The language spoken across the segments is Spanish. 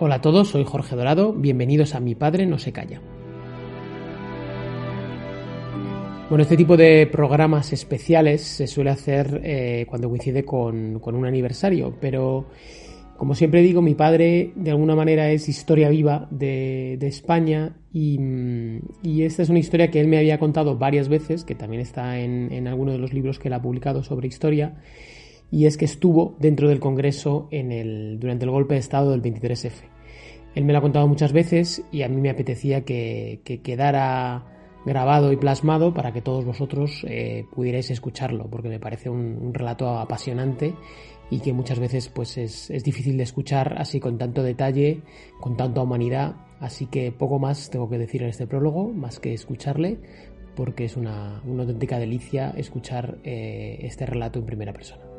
Hola a todos, soy Jorge Dorado, bienvenidos a Mi Padre No Se Calla. Bueno, este tipo de programas especiales se suele hacer eh, cuando coincide con, un aniversario, pero como siempre digo, mi padre de alguna manera es historia viva de, España y, esta es una historia que él me había contado varias veces, que también está en, en alguno de los libros que él ha publicado sobre historia, y es que estuvo dentro del Congreso en el, durante el golpe de Estado del 23F. Él me lo ha contado muchas veces y a mí me apetecía que, quedara grabado y plasmado para que todos vosotros eh, pudierais escucharlo, porque me parece un, relato apasionante y que muchas veces pues es, difícil de escuchar así con tanto detalle, con tanta humanidad, así que poco más tengo que decir en este prólogo, más que escucharle, porque es una, auténtica delicia escuchar eh, este relato en primera persona.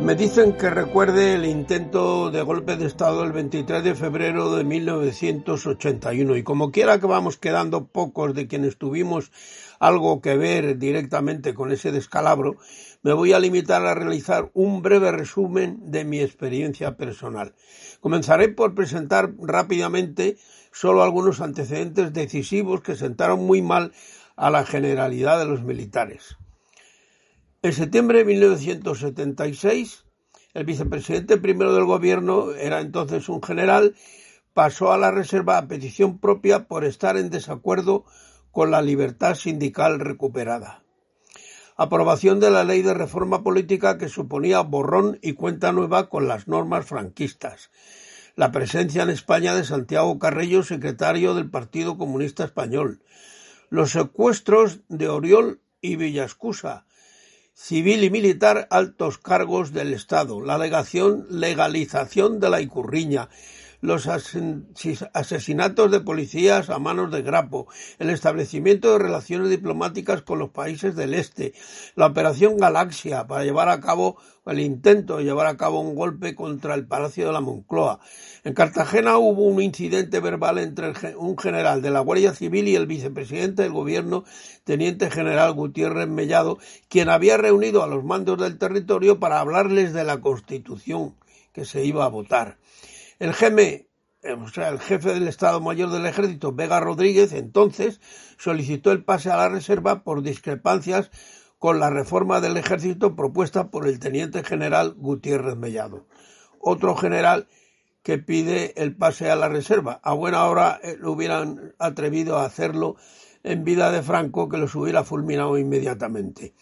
Me dicen que recuerde el intento de golpe de Estado el 23 de febrero de 1981 y como quiera que vamos quedando pocos de quienes tuvimos algo que ver directamente con ese descalabro, me voy a limitar a realizar un breve resumen de mi experiencia personal. Comenzaré por presentar rápidamente solo algunos antecedentes decisivos que sentaron muy mal a la generalidad de los militares. En septiembre de 1976, el vicepresidente primero del gobierno, era entonces un general, pasó a la reserva a petición propia por estar en desacuerdo con la libertad sindical recuperada. Aprobación de la ley de reforma política que suponía borrón y cuenta nueva con las normas franquistas. La presencia en España de Santiago Carrello, secretario del Partido Comunista Español. Los secuestros de Oriol y Villascusa, civil y militar altos cargos del Estado, la legalización de la Icurriña, los asesinatos de policías a manos de Grapo, el establecimiento de relaciones diplomáticas con los países del Este, la operación Galaxia para llevar a cabo el intento de llevar a cabo un golpe contra el Palacio de la Moncloa. En Cartagena hubo un incidente verbal entre un general de la Guardia Civil y el vicepresidente del gobierno, teniente general Gutiérrez Mellado, quien había reunido a los mandos del territorio para hablarles de la Constitución que se iba a votar. El GM, eh, o sea, el jefe del Estado Mayor del Ejército, Vega Rodríguez, entonces solicitó el pase a la reserva por discrepancias con la reforma del ejército propuesta por el teniente general Gutiérrez Mellado. Otro general que pide el pase a la reserva. A buena hora eh, lo hubieran atrevido a hacerlo en vida de Franco, que los hubiera fulminado inmediatamente.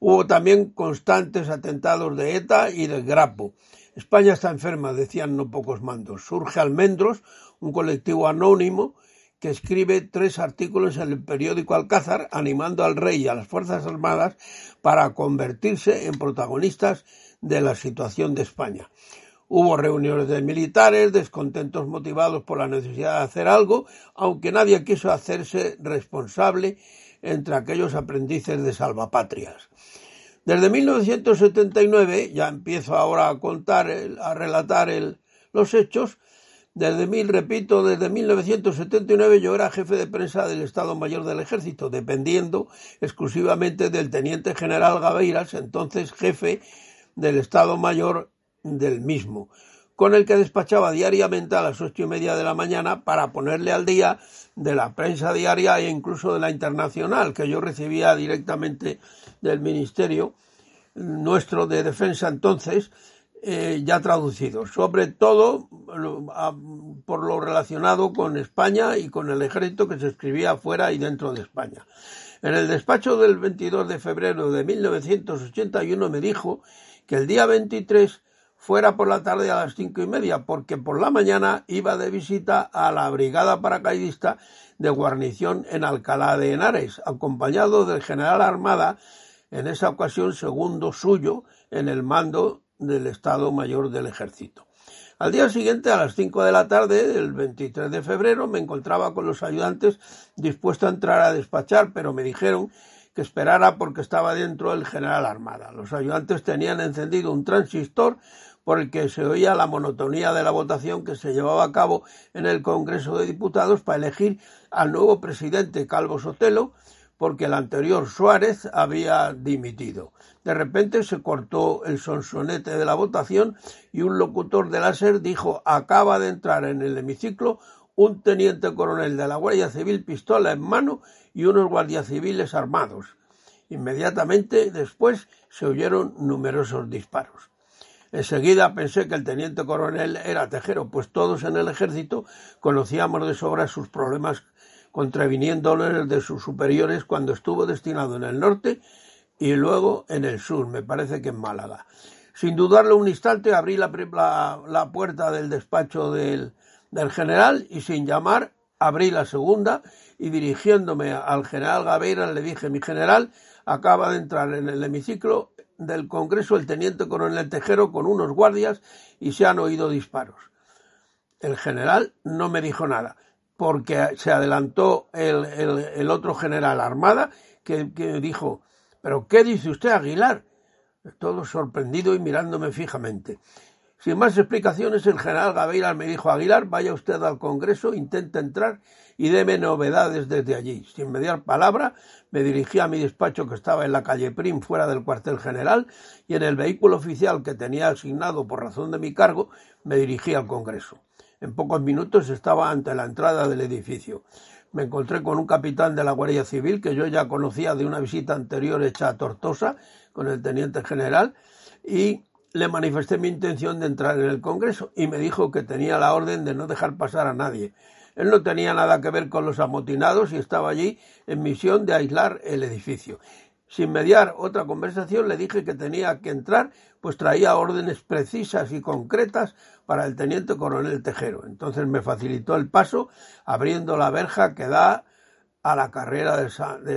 Hubo también constantes atentados de ETA y de Grapo. España está enferma, decían no pocos mandos. Surge Almendros, un colectivo anónimo que escribe tres artículos en el periódico Alcázar animando al rey y a las Fuerzas Armadas para convertirse en protagonistas de la situación de España. Hubo reuniones de militares, descontentos motivados por la necesidad de hacer algo, aunque nadie quiso hacerse responsable entre aquellos aprendices de salvapatrias. Desde 1979, ya empiezo ahora a contar, a relatar los hechos, desde mil, repito, desde 1979 yo era jefe de prensa del Estado Mayor del Ejército, dependiendo exclusivamente del teniente general Gaveiras, entonces jefe del Estado Mayor del mismo, con el que despachaba diariamente a las ocho y media de la mañana para ponerle al día de la prensa diaria e incluso de la internacional, que yo recibía directamente del Ministerio nuestro de Defensa entonces, eh, ya traducido, sobre todo por lo relacionado con España y con el ejército que se escribía fuera y dentro de España. En el despacho del 22 de febrero de 1981 me dijo que el día 23 fuera por la tarde a las cinco y media, porque por la mañana iba de visita a la brigada paracaidista de guarnición en Alcalá de Henares, acompañado del general Armada, en esa ocasión segundo suyo en el mando del Estado Mayor del Ejército. Al día siguiente, a las cinco de la tarde del 23 de febrero, me encontraba con los ayudantes dispuesto a entrar a despachar, pero me dijeron que esperara porque estaba dentro el general Armada. Los ayudantes tenían encendido un transistor por el que se oía la monotonía de la votación que se llevaba a cabo en el Congreso de Diputados para elegir al nuevo presidente Calvo Sotelo, porque el anterior Suárez había dimitido. De repente se cortó el sonsonete de la votación y un locutor de la SER dijo acaba de entrar en el hemiciclo un teniente coronel de la Guardia Civil pistola en mano y unos guardias civiles armados. Inmediatamente después se oyeron numerosos disparos. Enseguida pensé que el teniente coronel era tejero, pues todos en el ejército conocíamos de sobra sus problemas contraviniéndoles de sus superiores cuando estuvo destinado en el norte y luego en el sur, me parece que en Málaga. Sin dudarlo un instante, abrí la, la, puerta del despacho del, del general y sin llamar abrí la segunda y dirigiéndome al general Gabeira le dije, mi general, acaba de entrar en el hemiciclo del Congreso el teniente coronel Tejero con unos guardias y se han oído disparos. El general no me dijo nada, porque se adelantó el, el, otro general Armada que, que dijo, ¿Pero qué dice usted, Aguilar? Todo sorprendido y mirándome fijamente. Sin más explicaciones, el general Gaviria me dijo, Aguilar, vaya usted al Congreso, intente entrar y deme novedades desde allí. Sin mediar palabra, me dirigí a mi despacho que estaba en la calle Prim, fuera del cuartel general, y en el vehículo oficial que tenía asignado por razón de mi cargo, me dirigí al Congreso. En pocos minutos estaba ante la entrada del edificio me encontré con un capitán de la Guardia Civil que yo ya conocía de una visita anterior hecha a Tortosa con el teniente general y le manifesté mi intención de entrar en el Congreso y me dijo que tenía la orden de no dejar pasar a nadie. Él no tenía nada que ver con los amotinados y estaba allí en misión de aislar el edificio. Sin mediar otra conversación le dije que tenía que entrar, pues traía órdenes precisas y concretas para el teniente coronel Tejero. Entonces me facilitó el paso abriendo la verja que da a la carrera de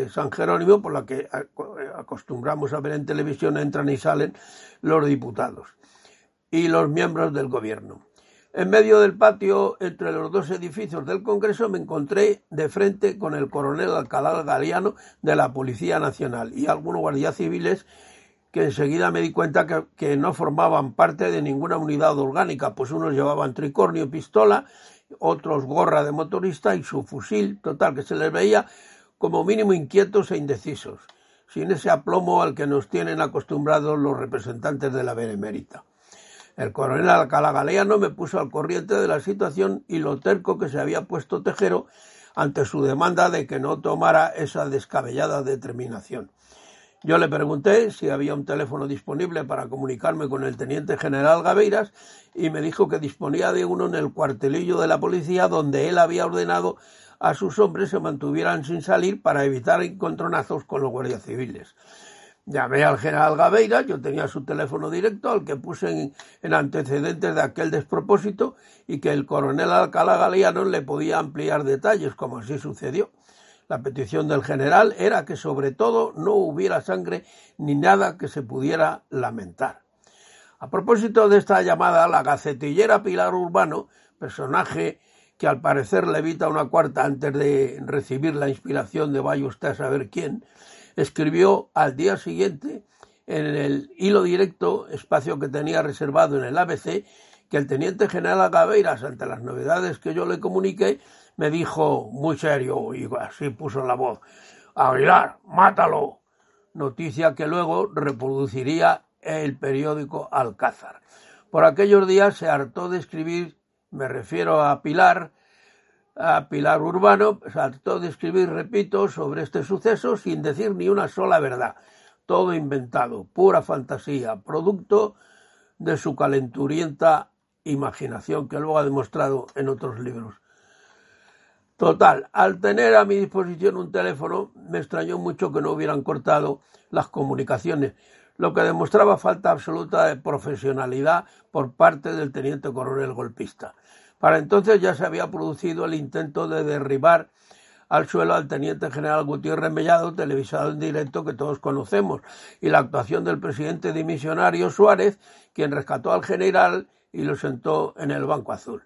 San, Jerónimo, por la que acostumbramos a ver en televisión entran y salen los diputados y los miembros del gobierno. En medio del patio, entre los dos edificios del Congreso, me encontré de frente con el coronel Alcalá Galeano de la Policía Nacional y algunos guardias civiles que enseguida me di cuenta que, no formaban parte de ninguna unidad orgánica, pues unos llevaban tricornio, pistola, otros gorra de motorista y su fusil, total, que se les veía como mínimo inquietos e indecisos, sin ese aplomo al que nos tienen acostumbrados los representantes de la Benemérita. El coronel Alcalá Galeano me puso al corriente de la situación y lo terco que se había puesto Tejero ante su demanda de que no tomara esa descabellada determinación. Yo le pregunté si había un teléfono disponible para comunicarme con el teniente general Gaveiras y me dijo que disponía de uno en el cuartelillo de la policía donde él había ordenado a sus hombres se mantuvieran sin salir para evitar encontronazos con los guardias civiles. Llamé al general Gabeira, yo tenía su teléfono directo, al que puse en, antecedentes de aquel despropósito y que el coronel Alcalá Galeano le podía ampliar detalles, como así sucedió. La petición del general era que sobre todo no hubiera sangre ni nada que se pudiera lamentar. A propósito de esta llamada, la gacetillera Pilar Urbano, personaje que al parecer levita una cuarta antes de recibir la inspiración de vaya usted a saber quién, escribió al día siguiente en el hilo directo, espacio que tenía reservado en el ABC, que el teniente general Gaveiras, ante las novedades que yo le comuniqué, me dijo muy serio y así puso la voz, Aguilar, mátalo. Noticia que luego reproduciría el periódico Alcázar. Por aquellos días se hartó de escribir, me refiero a Pilar, a Pilar Urbano, saltó de escribir, repito, sobre este suceso sin decir ni una sola verdad. Todo inventado, pura fantasía, producto de su calenturienta imaginación que luego ha demostrado en otros libros. Total, al tener a mi disposición un teléfono, me extrañó mucho que no hubieran cortado las comunicaciones. lo que demostraba falta absoluta de profesionalidad por parte del teniente coronel golpista. Para entonces ya se había producido el intento de derribar al suelo al teniente general Gutiérrez Mellado, televisado en directo que todos conocemos, y la actuación del presidente dimisionario Suárez, quien rescató al general y lo sentó en el banco azul.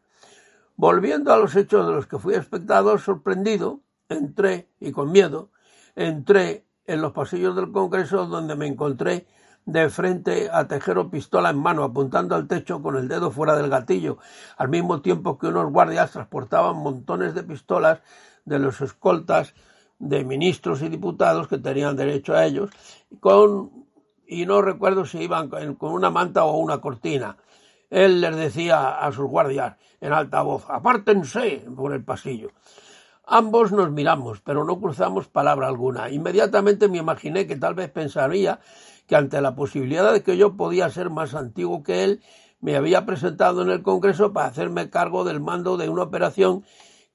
Volviendo a los hechos de los que fui espectador sorprendido, entré, y con miedo, entré en los pasillos del Congreso donde me encontré de frente a Tejero pistola en mano, apuntando al techo con el dedo fuera del gatillo, al mismo tiempo que unos guardias transportaban montones de pistolas de los escoltas de ministros y diputados que tenían derecho a ellos, con, y no recuerdo si iban con una manta o una cortina. Él les decía a sus guardias en alta voz, apártense por el pasillo. Ambos nos miramos, pero no cruzamos palabra alguna. Inmediatamente me imaginé que tal vez pensaría que ante la posibilidad de que yo podía ser más antiguo que él, me había presentado en el Congreso para hacerme cargo del mando de una operación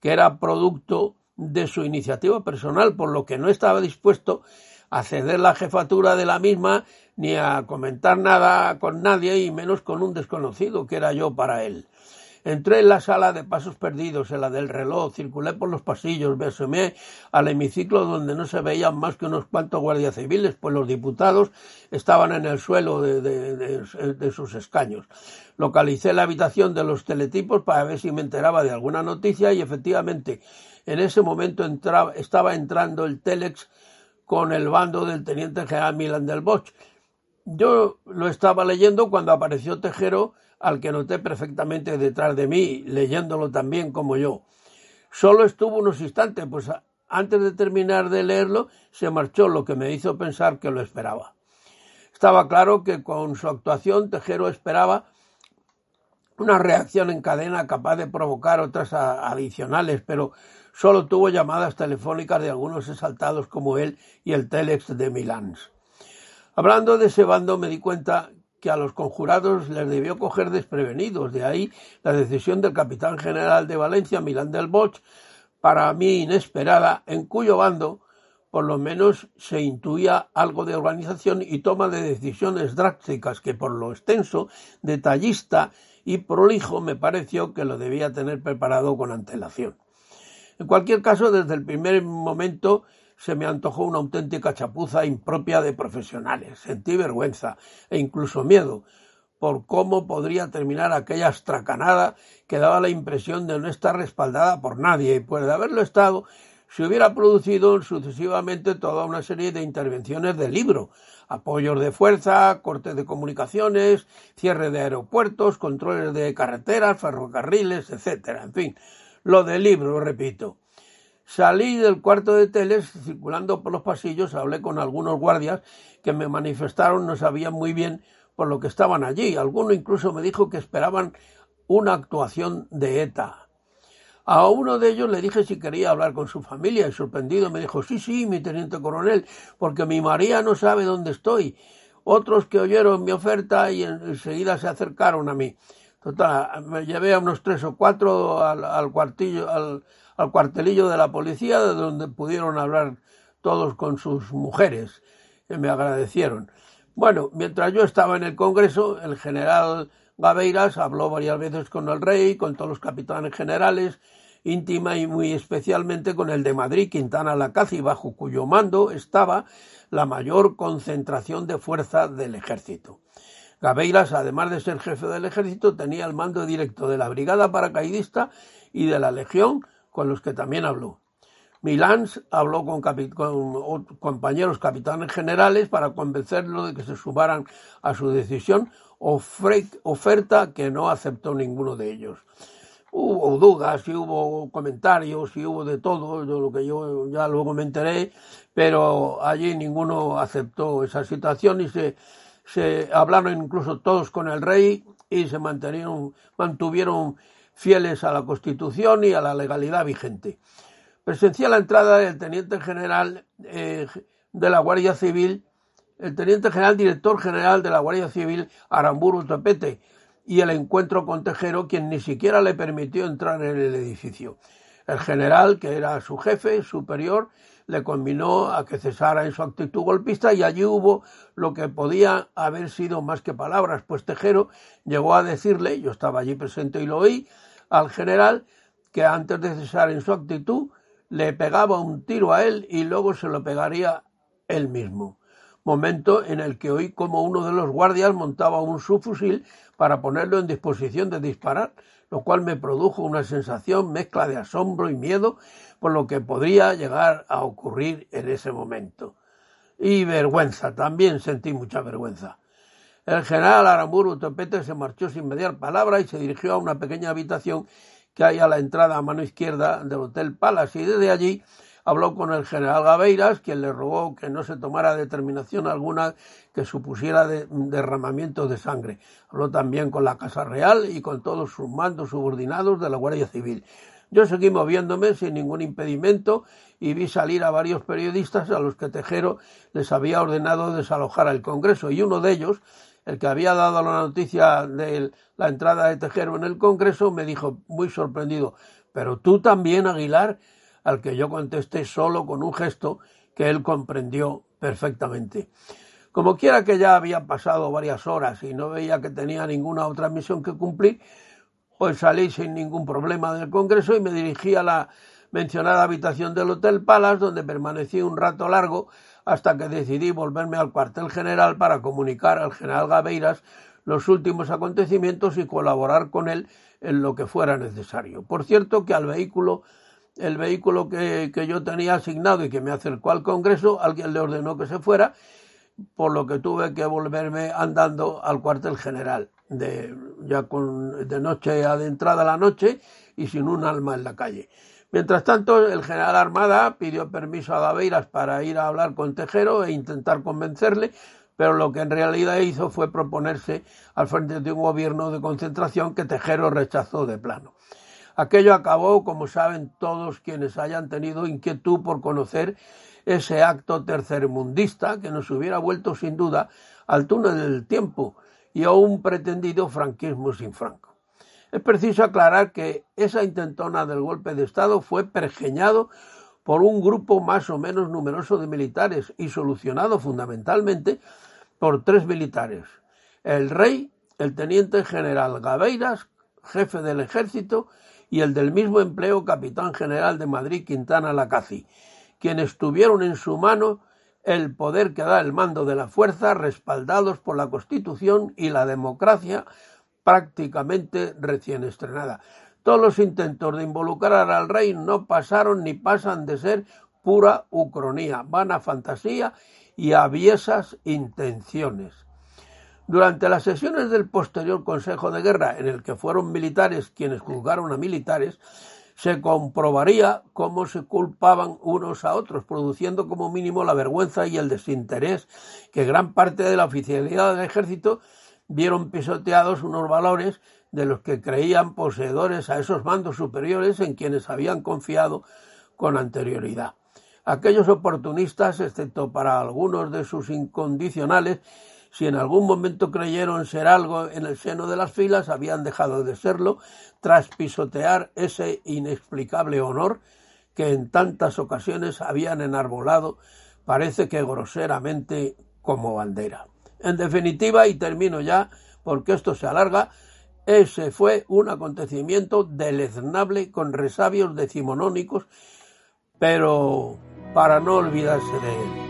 que era producto de su iniciativa personal, por lo que no estaba dispuesto a ceder la jefatura de la misma ni a comentar nada con nadie y menos con un desconocido que era yo para él. Entré en la sala de pasos perdidos, en la del reloj, circulé por los pasillos, me al hemiciclo donde no se veían más que unos cuantos guardias civiles, pues los diputados estaban en el suelo de, de sus escaños. Localicé la habitación de los teletipos para ver si me enteraba de alguna noticia y efectivamente en ese momento estaba entrando el Telex con el bando del teniente general Milan del Bosch. Yo lo estaba leyendo cuando apareció Tejero al que noté perfectamente detrás de mí, leyéndolo también como yo. Solo estuvo unos instantes, pues antes de terminar de leerlo se marchó, lo que me hizo pensar que lo esperaba. Estaba claro que con su actuación Tejero esperaba una reacción en cadena capaz de provocar otras adicionales, pero solo tuvo llamadas telefónicas de algunos exaltados como él y el Telex de Milán. Hablando de ese bando me di cuenta que a los conjurados les debió coger desprevenidos. De ahí la decisión del capitán general de Valencia, Milán del Bosch, para mí inesperada, en cuyo bando por lo menos se intuía algo de organización y toma de decisiones drásticas que por lo extenso, detallista y prolijo me pareció que lo debía tener preparado con antelación. En cualquier caso, desde el primer momento se me antojó una auténtica chapuza impropia de profesionales. Sentí vergüenza e incluso miedo por cómo podría terminar aquella astracanada que daba la impresión de no estar respaldada por nadie y pues de haberlo estado se hubiera producido sucesivamente toda una serie de intervenciones de libro, apoyos de fuerza, cortes de comunicaciones, cierre de aeropuertos, controles de carreteras, ferrocarriles, etcétera. En fin, lo del libro, repito. Salí del cuarto de teles, circulando por los pasillos, hablé con algunos guardias que me manifestaron no sabían muy bien por lo que estaban allí. Alguno incluso me dijo que esperaban una actuación de ETA. A uno de ellos le dije si quería hablar con su familia y sorprendido me dijo, sí, sí, mi teniente coronel, porque mi María no sabe dónde estoy. Otros que oyeron mi oferta y enseguida se acercaron a mí. Total, me llevé a unos tres o cuatro al, al cuartillo, al, al cuartelillo de la policía, de donde pudieron hablar todos con sus mujeres, que me agradecieron. Bueno, mientras yo estaba en el Congreso, el general Gaveiras habló varias veces con el rey, con todos los capitanes generales, íntima y muy especialmente con el de Madrid, Quintana Lacazi, bajo cuyo mando estaba la mayor concentración de fuerza del ejército. Gaveiras, además de ser jefe del ejército, tenía el mando directo de la brigada paracaidista y de la legión con los que también habló. Milán habló con, compañeros capitanes generales para convencerlo de que se sumaran a su decisión, oferta que no aceptó ninguno de ellos. Hubo dudas y hubo comentarios y hubo de todo, de lo que yo ya luego me enteré, pero allí ninguno aceptó esa situación y se, hablaron incluso todos con el rey y se mantuvieron fieles a la Constitución y a la legalidad vigente. Presencié la entrada del teniente general eh, de la Guardia Civil, el teniente general director general de la Guardia Civil, Aramburu Topete, y el encuentro con Tejero, quien ni siquiera le permitió entrar en el edificio. El general, que era su jefe superior, le conminó a que cesara en su actitud golpista y allí hubo lo que podía haber sido más que palabras, pues Tejero llegó a decirle, yo estaba allí presente y lo oí, al general que antes de cesar en su actitud le pegaba un tiro a él y luego se lo pegaría él mismo. Momento en el que oí como uno de los guardias montaba un subfusil para ponerlo en disposición de disparar, lo cual me produjo una sensación mezcla de asombro y miedo por lo que podría llegar a ocurrir en ese momento. Y vergüenza, también sentí mucha vergüenza. El general Aramburu Topete se marchó sin mediar palabra y se dirigió a una pequeña habitación que hay a la entrada a mano izquierda del Hotel Palace y desde allí habló con el general Gaveiras, quien le rogó que no se tomara determinación alguna que supusiera derramamiento de sangre. Habló también con la Casa Real y con todos sus mandos subordinados de la Guardia Civil. Yo seguí moviéndome sin ningún impedimento y vi salir a varios periodistas a los que Tejero les había ordenado desalojar el Congreso y uno de ellos, el que había dado la noticia de la entrada de Tejero en el Congreso, me dijo muy sorprendido, pero tú también, Aguilar, al que yo contesté solo con un gesto que él comprendió perfectamente. Como quiera que ya había pasado varias horas y no veía que tenía ninguna otra misión que cumplir, pues salí sin ningún problema del Congreso y me dirigí a la mencionada habitación del Hotel Palace, donde permanecí un rato largo hasta que decidí volverme al cuartel general para comunicar al general Gaveiras los últimos acontecimientos y colaborar con él en lo que fuera necesario. Por cierto que al vehículo, el vehículo que, yo tenía asignado y que me acercó al Congreso, alguien le ordenó que se fuera, por lo que tuve que volverme andando al cuartel general de, ya con, de noche adentrada la noche y sin un alma en la calle. Mientras tanto, el general Armada pidió permiso a Gaveiras para ir a hablar con Tejero e intentar convencerle, pero lo que en realidad hizo fue proponerse al frente de un gobierno de concentración que Tejero rechazó de plano. Aquello acabó, como saben todos quienes hayan tenido inquietud por conocer ese acto tercermundista que nos hubiera vuelto sin duda al túnel del tiempo, y a un pretendido franquismo sin Franco. Es preciso aclarar que esa intentona del golpe de Estado fue pergeñado por un grupo más o menos numeroso de militares y solucionado fundamentalmente por tres militares. El rey, el teniente general Gaveiras, jefe del ejército, y el del mismo empleo capitán general de Madrid Quintana Lacazi, quienes tuvieron en su mano el poder que da el mando de la fuerza, respaldados por la Constitución y la democracia prácticamente recién estrenada. Todos los intentos de involucrar al rey no pasaron ni pasan de ser pura ucronía, vana fantasía y aviesas intenciones. Durante las sesiones del posterior Consejo de Guerra, en el que fueron militares quienes juzgaron a militares, se comprobaría cómo se culpaban unos a otros, produciendo como mínimo la vergüenza y el desinterés que gran parte de la oficialidad del ejército vieron pisoteados unos valores de los que creían poseedores a esos mandos superiores en quienes habían confiado con anterioridad. Aquellos oportunistas, excepto para algunos de sus incondicionales, si en algún momento creyeron ser algo en el seno de las filas, habían dejado de serlo tras pisotear ese inexplicable honor que en tantas ocasiones habían enarbolado, parece que groseramente como bandera. En definitiva, y termino ya, porque esto se alarga, ese fue un acontecimiento deleznable con resabios decimonónicos, pero para no olvidarse de él.